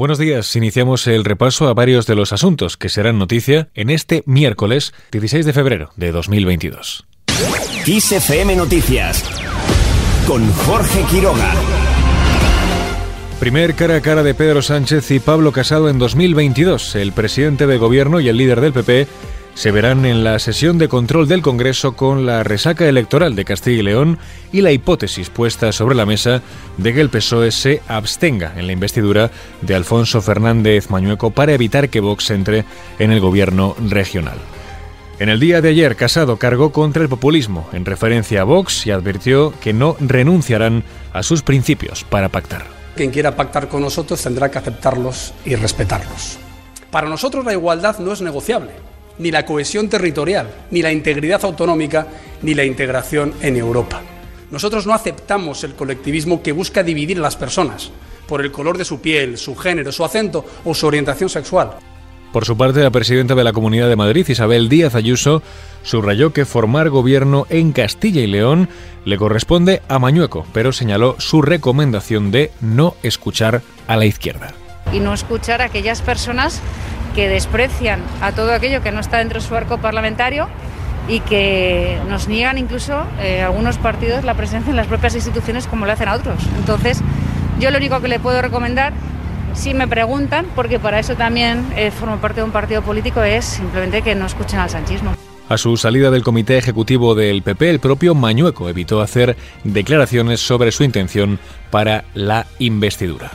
Buenos días. Iniciamos el repaso a varios de los asuntos que serán noticia en este miércoles 16 de febrero de 2022. XFM Noticias con Jorge Quiroga. Primer cara a cara de Pedro Sánchez y Pablo Casado en 2022. El presidente de gobierno y el líder del PP se verán en la sesión de control del Congreso con la resaca electoral de Castilla y León y la hipótesis puesta sobre la mesa de que el PSOE se abstenga en la investidura de Alfonso Fernández Mañueco para evitar que Vox entre en el gobierno regional. En el día de ayer, Casado cargó contra el populismo en referencia a Vox y advirtió que no renunciarán a sus principios para pactar. Quien quiera pactar con nosotros tendrá que aceptarlos y respetarlos. Para nosotros la igualdad no es negociable ni la cohesión territorial, ni la integridad autonómica, ni la integración en Europa. Nosotros no aceptamos el colectivismo que busca dividir a las personas por el color de su piel, su género, su acento o su orientación sexual. Por su parte, la presidenta de la Comunidad de Madrid, Isabel Díaz Ayuso, subrayó que formar gobierno en Castilla y León le corresponde a Mañueco, pero señaló su recomendación de no escuchar a la izquierda. Y no escuchar a aquellas personas que desprecian a todo aquello que no está dentro de su arco parlamentario y que nos niegan incluso eh, algunos partidos la presencia en las propias instituciones como lo hacen a otros. Entonces, yo lo único que le puedo recomendar, si me preguntan, porque para eso también eh, formo parte de un partido político, es simplemente que no escuchen al sanchismo. A su salida del comité ejecutivo del PP, el propio Mañueco evitó hacer declaraciones sobre su intención para la investidura.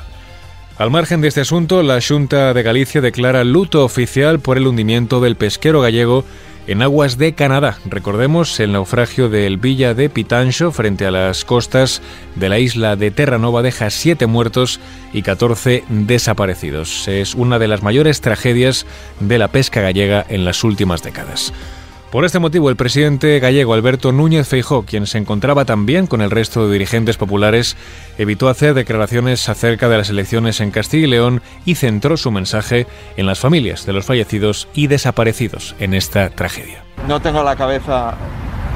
Al margen de este asunto, la Junta de Galicia declara luto oficial por el hundimiento del pesquero gallego en aguas de Canadá. Recordemos el naufragio del Villa de Pitancho frente a las costas de la isla de Terranova deja siete muertos y 14 desaparecidos. Es una de las mayores tragedias de la pesca gallega en las últimas décadas. Por este motivo, el presidente gallego Alberto Núñez Feijó, quien se encontraba también con el resto de dirigentes populares, evitó hacer declaraciones acerca de las elecciones en Castilla y León y centró su mensaje en las familias de los fallecidos y desaparecidos en esta tragedia. No tengo la cabeza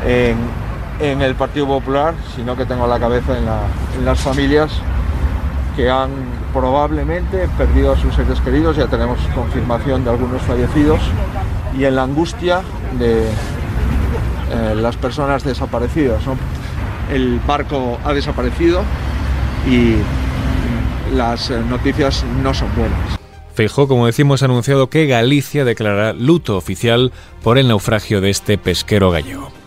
en, el Partido Popular, sino que tengo la cabeza en, las familias que han probablemente perdido a sus seres queridos, ya tenemos confirmación de algunos fallecidos y en la angustia de eh, las personas desaparecidas. El barco ha desaparecido y las eh, noticias no son buenas. Feijó, como decimos, ha anunciado que Galicia declarará luto oficial por el naufragio de este pesquero gallego.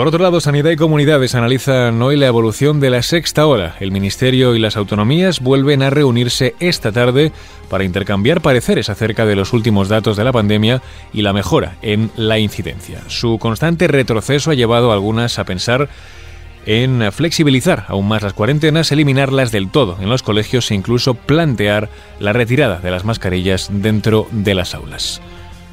Por otro lado, Sanidad y Comunidades analizan hoy la evolución de la sexta hora. El Ministerio y las autonomías vuelven a reunirse esta tarde para intercambiar pareceres acerca de los últimos datos de la pandemia y la mejora en la incidencia. Su constante retroceso ha llevado a algunas a pensar en flexibilizar aún más las cuarentenas, eliminarlas del todo en los colegios e incluso plantear la retirada de las mascarillas dentro de las aulas.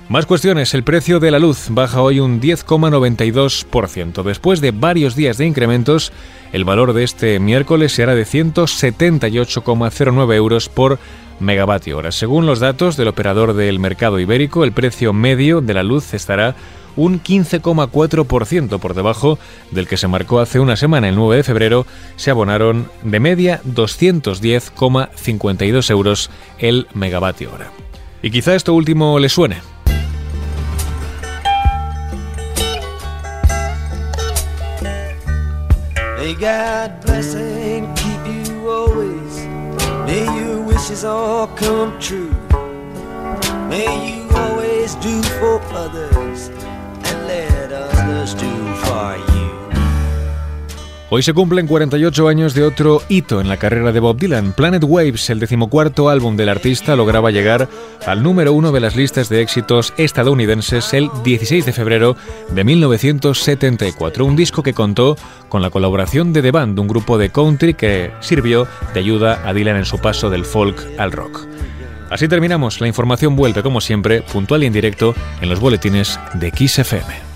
Más cuestiones. El precio de la luz baja hoy un 10,92%. Después de varios días de incrementos, el valor de este miércoles será de 178,09 euros por megavatio hora. Según los datos del operador del mercado ibérico, el precio medio de la luz estará un 15,4% por debajo del que se marcó hace una semana. El 9 de febrero se abonaron de media 210,52 euros el megavatio hora. Y quizá esto último le suene. May God bless and keep you always. May your wishes all come true. May you always do for others and let others do. Hoy se cumplen 48 años de otro hito en la carrera de Bob Dylan. Planet Waves, el decimocuarto álbum del artista, lograba llegar al número uno de las listas de éxitos estadounidenses el 16 de febrero de 1974. Un disco que contó con la colaboración de The Band, un grupo de country que sirvió de ayuda a Dylan en su paso del folk al rock. Así terminamos. La información vuelve, como siempre, puntual y en directo en los boletines de Kiss FM.